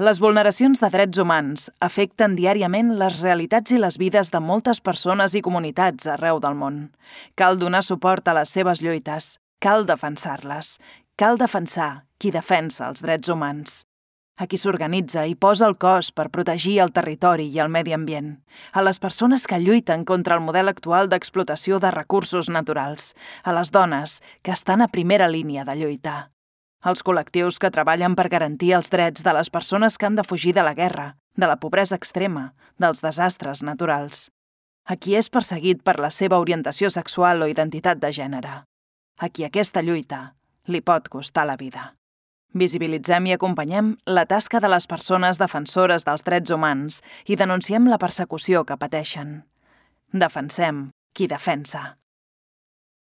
Les vulneracions de drets humans afecten diàriament les realitats i les vides de moltes persones i comunitats arreu del món. Cal donar suport a les seves lluites, cal defensar-les, cal defensar qui defensa els drets humans. A qui s'organitza i posa el cos per protegir el territori i el medi ambient. A les persones que lluiten contra el model actual d'explotació de recursos naturals. A les dones que estan a primera línia de lluitar els col·lectius que treballen per garantir els drets de les persones que han de fugir de la guerra, de la pobresa extrema, dels desastres naturals. A qui és perseguit per la seva orientació sexual o identitat de gènere. A qui aquesta lluita li pot costar la vida. Visibilitzem i acompanyem la tasca de les persones defensores dels drets humans i denunciem la persecució que pateixen. Defensem qui defensa.